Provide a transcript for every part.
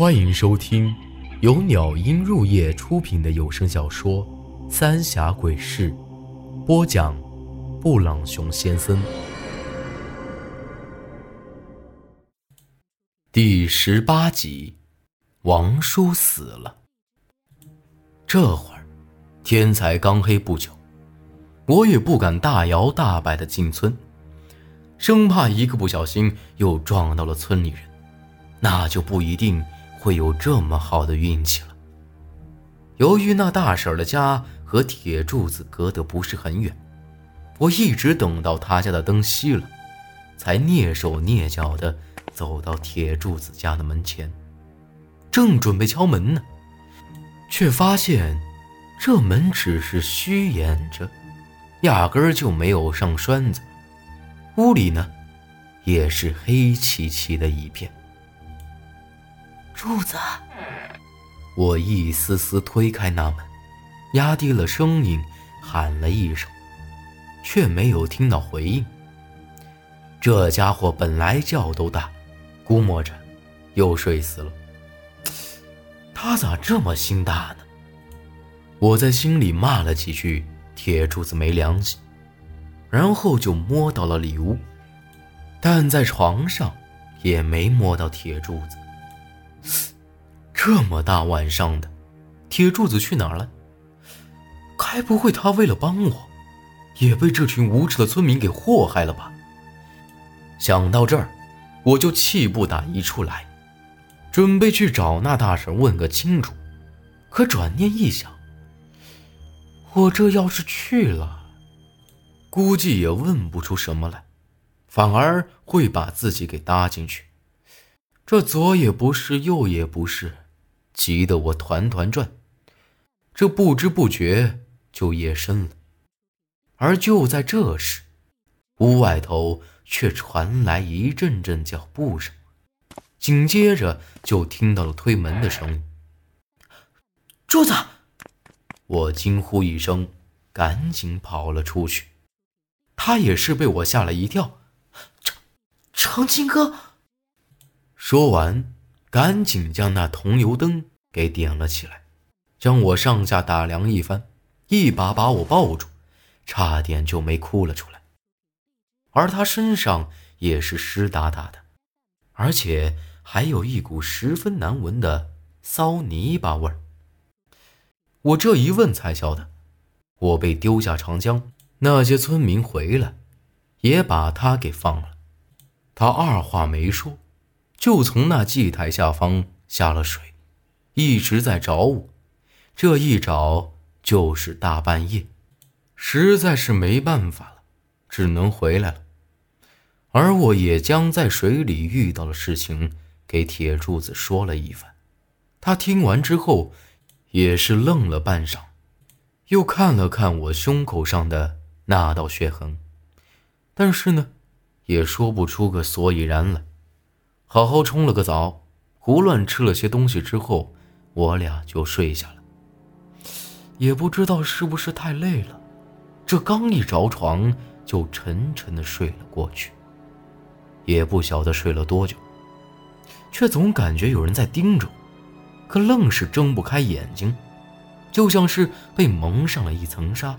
欢迎收听由鸟音入夜出品的有声小说《三峡鬼事》，播讲：布朗熊先生。第十八集，王叔死了。这会儿天才刚黑不久，我也不敢大摇大摆的进村，生怕一个不小心又撞到了村里人，那就不一定。会有这么好的运气了。由于那大婶的家和铁柱子隔得不是很远，我一直等到他家的灯熄了，才蹑手蹑脚地走到铁柱子家的门前，正准备敲门呢，却发现这门只是虚掩着，压根儿就没有上栓子。屋里呢，也是黑漆漆的一片。柱子，我一丝丝推开那门，压低了声音喊了一声，却没有听到回应。这家伙本来觉都大，估摸着又睡死了。他咋这么心大呢？我在心里骂了几句“铁柱子没良心”，然后就摸到了里屋，但在床上也没摸到铁柱子。这么大晚上的，铁柱子去哪儿了？该不会他为了帮我，也被这群无耻的村民给祸害了吧？想到这儿，我就气不打一处来，准备去找那大婶问个清楚。可转念一想，我这要是去了，估计也问不出什么来，反而会把自己给搭进去。这左也不是，右也不是。急得我团团转，这不知不觉就夜深了。而就在这时，屋外头却传来一阵阵脚步声，紧接着就听到了推门的声音。柱子！我惊呼一声，赶紧跑了出去。他也是被我吓了一跳。长长青哥，说完。赶紧将那桐油灯给点了起来，将我上下打量一番，一把把我抱住，差点就没哭了出来。而他身上也是湿哒哒的，而且还有一股十分难闻的骚泥巴味儿。我这一问才晓得，我被丢下长江，那些村民回来，也把他给放了。他二话没说。就从那祭台下方下了水，一直在找我。这一找就是大半夜，实在是没办法了，只能回来了。而我也将在水里遇到的事情给铁柱子说了一番。他听完之后，也是愣了半晌，又看了看我胸口上的那道血痕，但是呢，也说不出个所以然来。好好冲了个澡，胡乱吃了些东西之后，我俩就睡下了。也不知道是不是太累了，这刚一着床就沉沉的睡了过去。也不晓得睡了多久，却总感觉有人在盯着，可愣是睁不开眼睛，就像是被蒙上了一层纱。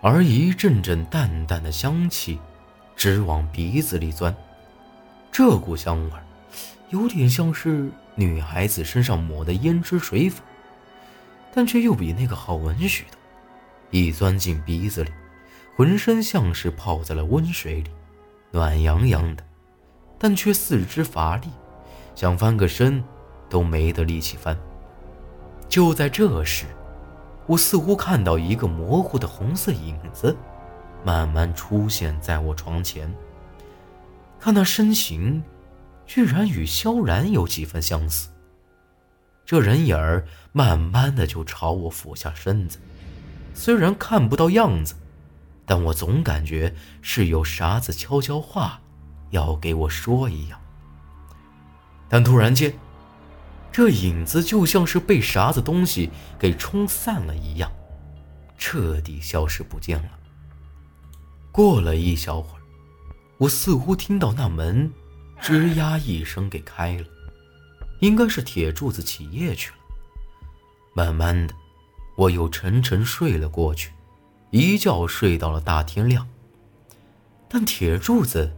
而一阵阵淡淡的香气，直往鼻子里钻。这股香味，有点像是女孩子身上抹的胭脂水粉，但却又比那个好闻许多。一钻进鼻子里，浑身像是泡在了温水里，暖洋洋的，但却四肢乏力，想翻个身都没得力气翻。就在这时，我似乎看到一个模糊的红色影子，慢慢出现在我床前。看那身形，居然与萧然有几分相似。这人影儿慢慢的就朝我俯下身子，虽然看不到样子，但我总感觉是有啥子悄悄话要给我说一样。但突然间，这影子就像是被啥子东西给冲散了一样，彻底消失不见了。过了一小会儿。我似乎听到那门吱呀一声给开了，应该是铁柱子起夜去了。慢慢的，我又沉沉睡了过去，一觉睡到了大天亮。但铁柱子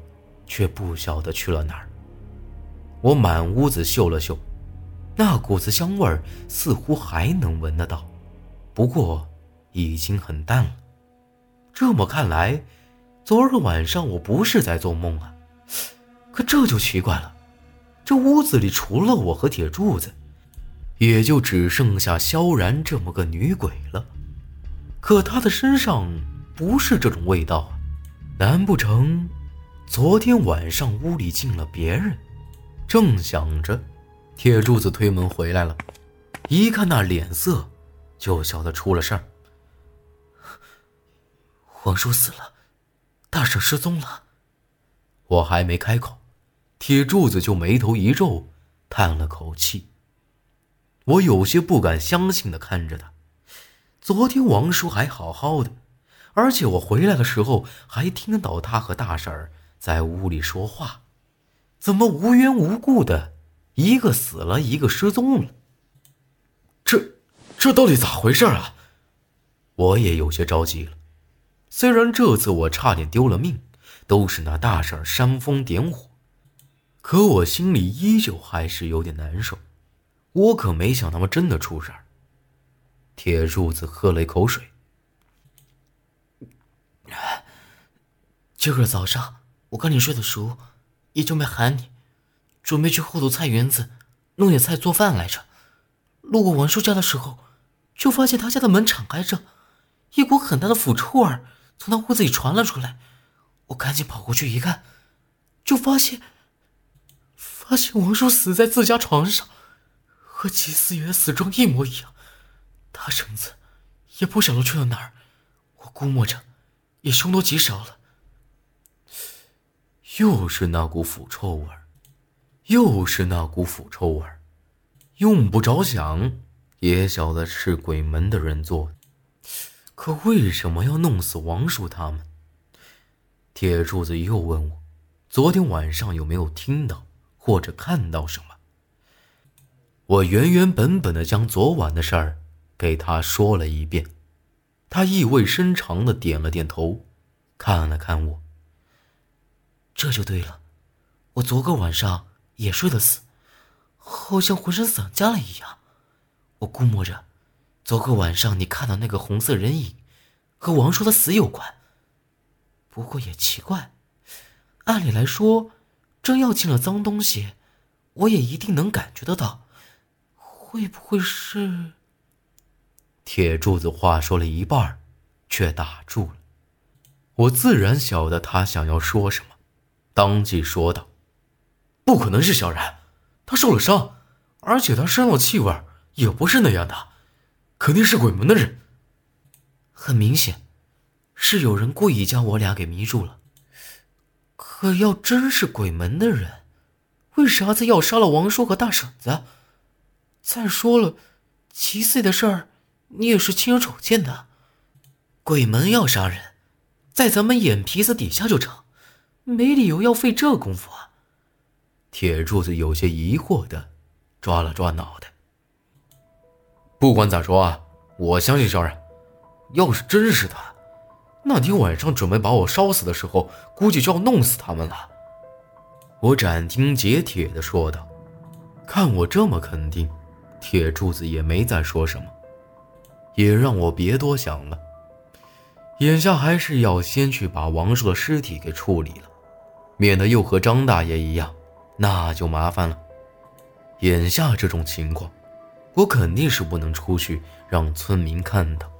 却不晓得去了哪儿。我满屋子嗅了嗅，那股子香味儿似乎还能闻得到，不过已经很淡了。这么看来，昨儿晚上我不是在做梦啊。可这就奇怪了，这屋子里除了我和铁柱子，也就只剩下萧然这么个女鬼了。可她的身上不是这种味道啊，难不成昨天晚上屋里进了别人？正想着，铁柱子推门回来了，一看那脸色，就晓得出了事儿。皇叔死了，大婶失踪了。我还没开口。铁柱子就眉头一皱，叹了口气。我有些不敢相信的看着他。昨天王叔还好好的，而且我回来的时候还听到他和大婶在屋里说话，怎么无缘无故的，一个死了，一个失踪了？这，这到底咋回事啊？我也有些着急了。虽然这次我差点丢了命，都是那大婶煽风点火。可我心里依旧还是有点难受，我可没想他们真的出事儿。铁柱子喝了一口水。今儿个早上我看你睡得熟，也就没喊你，准备去后头菜园子弄点菜做饭来着。路过王叔家的时候，就发现他家的门敞开着，一股很大的腐臭味从他屋子里传了出来。我赶紧跑过去一看，就发现。发现王叔死在自家床上，和齐思远死状一模一样。他绳子也不晓得去了哪儿，我估摸着也凶多吉少了。又是那股腐臭味又是那股腐臭味用不着想也晓得是鬼门的人做的。可为什么要弄死王叔他们？铁柱子又问我，昨天晚上有没有听到？或者看到什么？我原原本本的将昨晚的事儿给他说了一遍，他意味深长的点了点头，看了看我。这就对了，我昨个晚上也睡得死，好像浑身散架了一样。我估摸着，昨个晚上你看到那个红色人影，和王叔的死有关。不过也奇怪，按理来说。真要进了脏东西，我也一定能感觉得到。会不会是？铁柱子话说了一半，却打住了。我自然晓得他想要说什么，当即说道：“不可能是小然，他受了伤，而且他身上的气味也不是那样的，肯定是鬼门的人。很明显，是有人故意将我俩给迷住了。”可要真是鬼门的人，为啥子要杀了王叔和大婶子？再说了，七岁的事儿，你也是亲眼瞅见的。鬼门要杀人，在咱们眼皮子底下就成，没理由要费这功夫啊。铁柱子有些疑惑的抓了抓脑袋。不管咋说啊，我相信小冉。要是真是他。那天晚上准备把我烧死的时候，估计就要弄死他们了。我斩钉截铁地说道。看我这么肯定，铁柱子也没再说什么，也让我别多想了。眼下还是要先去把王叔的尸体给处理了，免得又和张大爷一样，那就麻烦了。眼下这种情况，我肯定是不能出去让村民看到。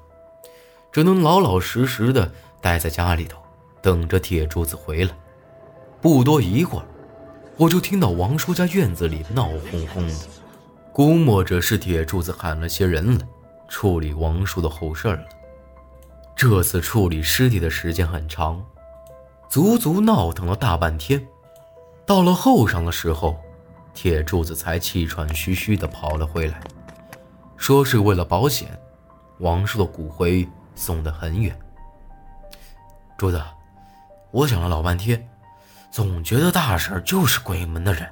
只能老老实实的待在家里头，等着铁柱子回来。不多一会儿，我就听到王叔家院子里闹哄哄的，估摸着是铁柱子喊了些人来处理王叔的后事了。这次处理尸体的时间很长，足足闹腾了大半天。到了后晌的时候，铁柱子才气喘吁吁地跑了回来，说是为了保险，王叔的骨灰。送得很远，柱子，我想了老半天，总觉得大婶就是鬼门的人，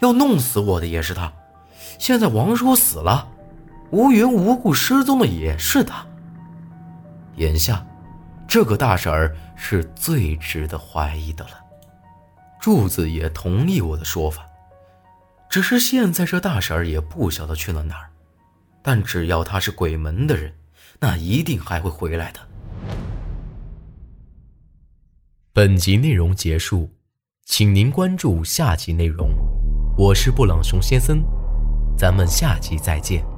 要弄死我的也是她，现在王叔死了，无缘无故失踪的也是他。眼下，这个大婶儿是最值得怀疑的了。柱子也同意我的说法，只是现在这大婶儿也不晓得去了哪儿。但只要他是鬼门的人，那一定还会回来的。本集内容结束，请您关注下集内容。我是布朗熊先生，咱们下集再见。